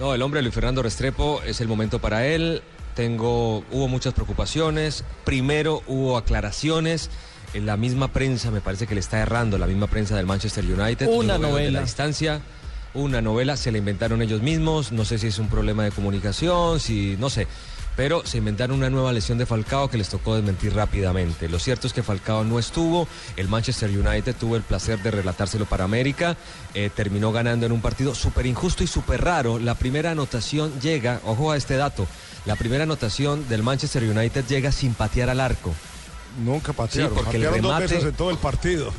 No, el hombre Luis Fernando Restrepo es el momento para él. Tengo, hubo muchas preocupaciones. Primero hubo aclaraciones. En la misma prensa me parece que le está errando la misma prensa del Manchester United. Una de novela. la distancia. Una novela se la inventaron ellos mismos. No sé si es un problema de comunicación, si no sé. Pero se inventaron una nueva lesión de Falcao que les tocó desmentir rápidamente. Lo cierto es que Falcao no estuvo. El Manchester United tuvo el placer de relatárselo para América. Eh, terminó ganando en un partido súper injusto y súper raro. La primera anotación llega, ojo a este dato, la primera anotación del Manchester United llega sin patear al arco. Nunca patearon. Sí, porque el dos remate- veces en todo el partido.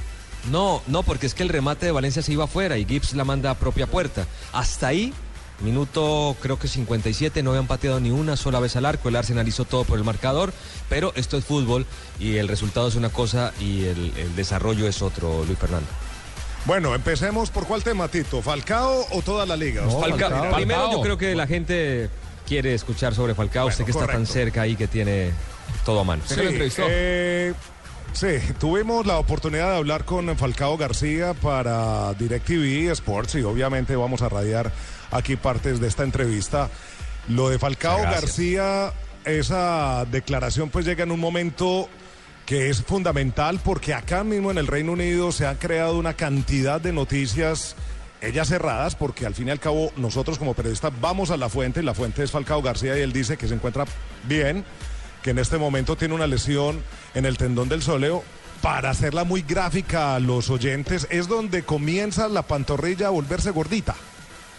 No, no, porque es que el remate de Valencia se iba afuera y Gibbs la manda a propia puerta. Hasta ahí, minuto creo que 57, no habían pateado ni una sola vez al arco. El Arsenal hizo todo por el marcador, pero esto es fútbol y el resultado es una cosa y el, el desarrollo es otro, Luis Fernando. Bueno, empecemos por cuál tema, Tito. ¿Falcao o toda la liga? No, Falcao, Falcao. primero yo creo que la gente quiere escuchar sobre Falcao, Bueno, usted que está tan cerca ahí que tiene todo a mano. Se lo entrevistó. eh, sí, tuvimos la oportunidad de hablar con Falcao García para DirecTV Sports y obviamente vamos a radiar aquí partes de esta entrevista. Lo de Falcao gracias. García, esa declaración pues llega en un momento que es fundamental porque acá mismo en el Reino Unido se han creado una cantidad de noticias, ellas cerradas, porque al fin y al cabo nosotros como periodistas vamos a la fuente, y la fuente es Falcao García y él dice que se encuentra bien, que en este momento tiene una lesión en el tendón del sóleo. Para hacerla muy gráfica a los oyentes, es donde comienza la pantorrilla a volverse gordita.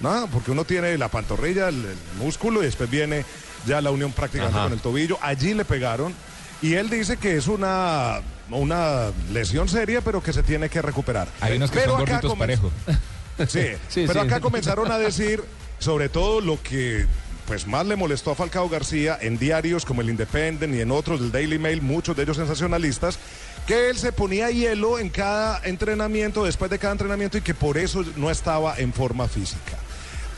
¿no? Porque uno tiene la pantorrilla, el, el músculo y después viene ya la unión prácticamente Ajá. con el tobillo. Allí le pegaron y él dice que es una, una lesión seria, pero que se tiene que recuperar. Hay unos que Pero son gorditos parejo. Sí, Sí, pero sí. acá comenzaron a decir sobre todo lo que pues más le molestó a Falcao García en diarios como el Independent y en otros del Daily Mail, muchos de ellos sensacionalistas, que él se ponía hielo en cada entrenamiento, después de cada entrenamiento y que por eso no estaba en forma física.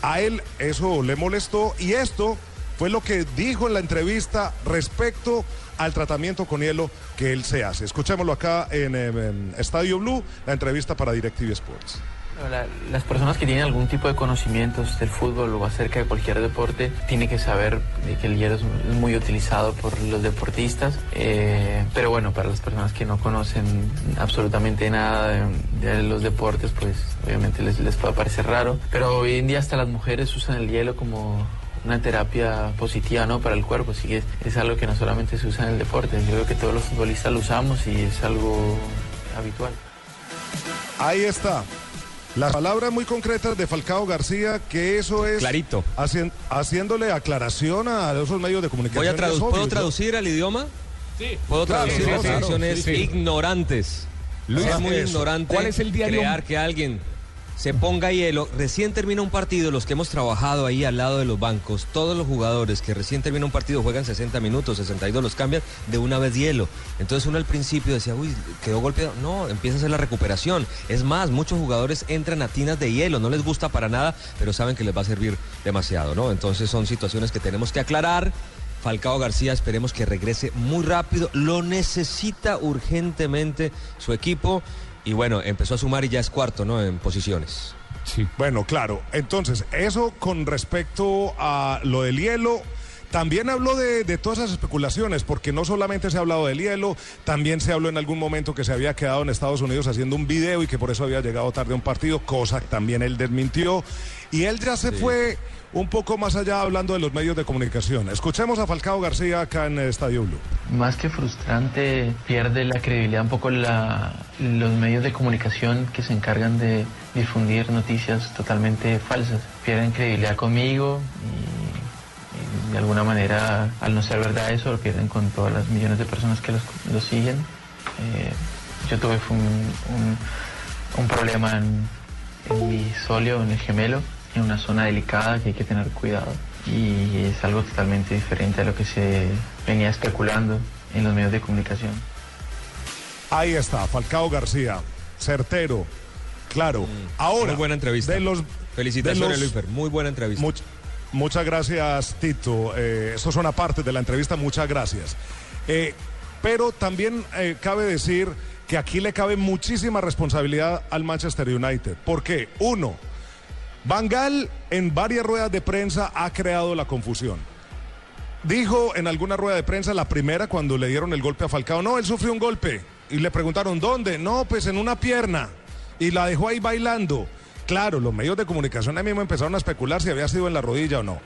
A él eso le molestó y esto fue lo que dijo en la entrevista respecto al tratamiento con hielo que él se hace. Escuchémoslo acá en, en Estadio Blue, la entrevista para DirecTV Sports. La- las personas que tienen algún tipo de conocimientos del fútbol o acerca de cualquier deporte tienen que saber que el es es muy utilizado por los deportistas, eh, pero bueno, para las personas que no conocen absolutamente nada de, de los deportes, pues obviamente les, les puede parecer raro, pero hoy en día hasta las mujeres usan el hielo como una terapia positiva ¿no? para el cuerpo, así que es, es algo que no solamente se usa en el deporte, yo creo que todos los futbolistas lo usamos y es algo habitual. Ahí está. Las palabras muy concretas de Falcao García, que eso es Clarito. hacien- haciéndole aclaración a esos medios de comunicación. Voy a Es tradu- obvio, ¿Puedo ¿no? traducir al idioma? Sí. Puedo Claro, traducir las claro, sí, sí. ignorantes. Luis Ah, es muy eso. ignorante. ¿Cuál es el diario? Crear que alguien se ponga hielo. Recién termina un partido, los que hemos trabajado ahí al lado de los bancos, todos los jugadores que recién termina un partido juegan 60 minutos, 62, los cambian de una vez hielo. Entonces uno al principio decía, uy, quedó golpeado. No, empieza a hacer la recuperación. Es más, muchos jugadores entran a tinas de hielo, no les gusta para nada, pero saben que les va a servir demasiado, ¿no? Entonces son situaciones que tenemos que aclarar. Falcao García, esperemos que regrese muy rápido. Lo necesita urgentemente su equipo. Y bueno, empezó a sumar y ya es cuarto, ¿no? En posiciones. Sí. Bueno, claro. Entonces, eso con respecto a lo del hielo. También habló de, de todas esas especulaciones, porque no solamente se ha hablado del hielo, también se habló en algún momento que se había quedado en Estados Unidos haciendo un video y que por eso había llegado tarde a un partido, cosa que también él desmintió. Y él ya se fue un poco más allá hablando de los medios de comunicación. Escuchemos a Falcao García acá en Estadio Blue. Más que frustrante, pierde la credibilidad un poco la- los medios de comunicación que se encargan de difundir noticias totalmente falsas. Pierden credibilidad conmigo de alguna manera, al no ser verdad eso, lo pierden con todas las millones de personas que los, los siguen. Eh, yo tuve fue un, un- un problema en, en mi solio, en el gemelo, en una zona delicada que hay que tener cuidado y es algo totalmente diferente a lo que se venía especulando en los medios de comunicación. Ahí está, Falcao García, certero, claro. Ahora, Muy buena entrevista. De los, Felicitaciones, de los- Luisfer. Muy buena entrevista. Much- muchas gracias, Tito. Eh, eso son aparte de la entrevista, muchas gracias. Eh, pero también eh, cabe decir que aquí le cabe muchísima responsabilidad al Manchester United. ¿Por qué? Uno, Van Gaal en varias ruedas de prensa ha creado la confusión. Dijo en alguna rueda de prensa, la primera cuando le dieron el golpe a Falcao, no, él sufrió un golpe. Y le preguntaron, ¿dónde? No, pues en una pierna. Y la dejó ahí bailando. Claro, los medios de comunicación ahí mismo empezaron a especular si había sido en la rodilla o no.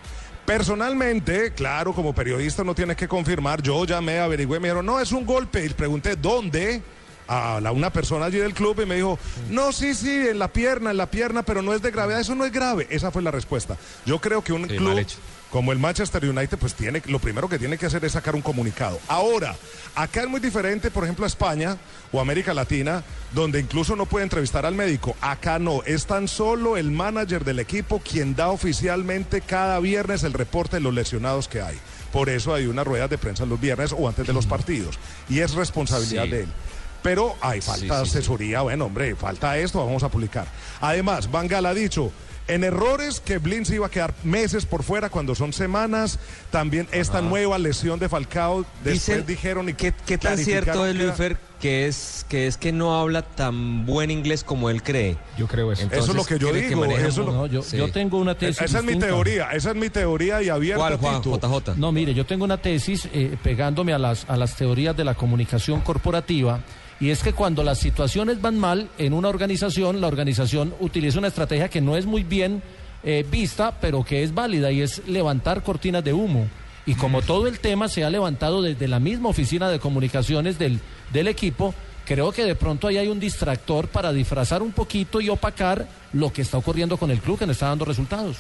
Personalmente, claro, como periodista no tiene que confirmar, yo llamé, averigüé, me dijeron, no, es un golpe. Y pregunté, ¿dónde? A la- una persona allí del club y me dijo, no, sí, sí, en la pierna, en la pierna, pero no es de gravedad, eso no es grave. Esa fue la respuesta. Yo creo que un Sí, club. Como el Manchester United, pues tiene, lo primero que tiene que hacer es sacar un comunicado. Ahora, acá es muy diferente, por ejemplo, a España o América Latina, donde incluso no puede entrevistar al médico. Acá no, es tan solo el manager del equipo quien da oficialmente cada viernes el reporte de los lesionados que hay. Por eso hay una rueda de prensa los viernes o antes de los partidos. Y es responsabilidad Sí. de él. Pero hay falta Sí, sí, sí. asesoría, bueno, hombre, falta esto, vamos a publicar. Además, Van Gaal ha dicho, en errores que Blin se iba a quedar meses por fuera cuando son semanas, también esta nueva lesión de Falcao, después Dicen- dijeron y ¿Qué, qué tan cierto es, Luisfer, que es, que es que no habla tan buen inglés como él cree? Yo creo eso. Entonces, Eso es lo que yo ¿cree digo, eso es lo- muy- No, yo, Sí. yo tengo una tesis. Esa es mi teoría, esa es mi teoría y abierta, ¿Cuál, Juan? JJ. No, mire, yo tengo una tesis eh, pegándome a las, a las teorías de la comunicación corporativa y es que cuando las situaciones van mal en una organización, la organización utiliza una estrategia que no es muy bien eh, vista, pero que es válida y es levantar cortinas de humo. Y como todo el tema se ha levantado desde la misma oficina de comunicaciones del, del equipo, creo que de pronto ahí hay un distractor para disfrazar un poquito y opacar lo que está ocurriendo con el club que no está dando resultados.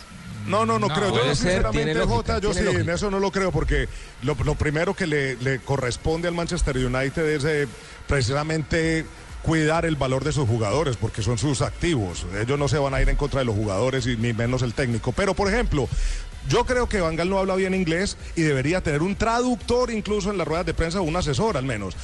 No, no, no, creo. Yo no, sinceramente, lógica, Jota, yo sí, en eso no lo creo, porque lo, lo primero que le, le corresponde al Manchester United es eh, precisamente cuidar el valor de sus jugadores, porque son sus activos. Ellos no se van a ir en contra de los jugadores y ni menos el técnico. Pero, por ejemplo, yo creo que Van Gaal no habla bien inglés y debería tener un traductor incluso en las ruedas de prensa o un asesor al menos.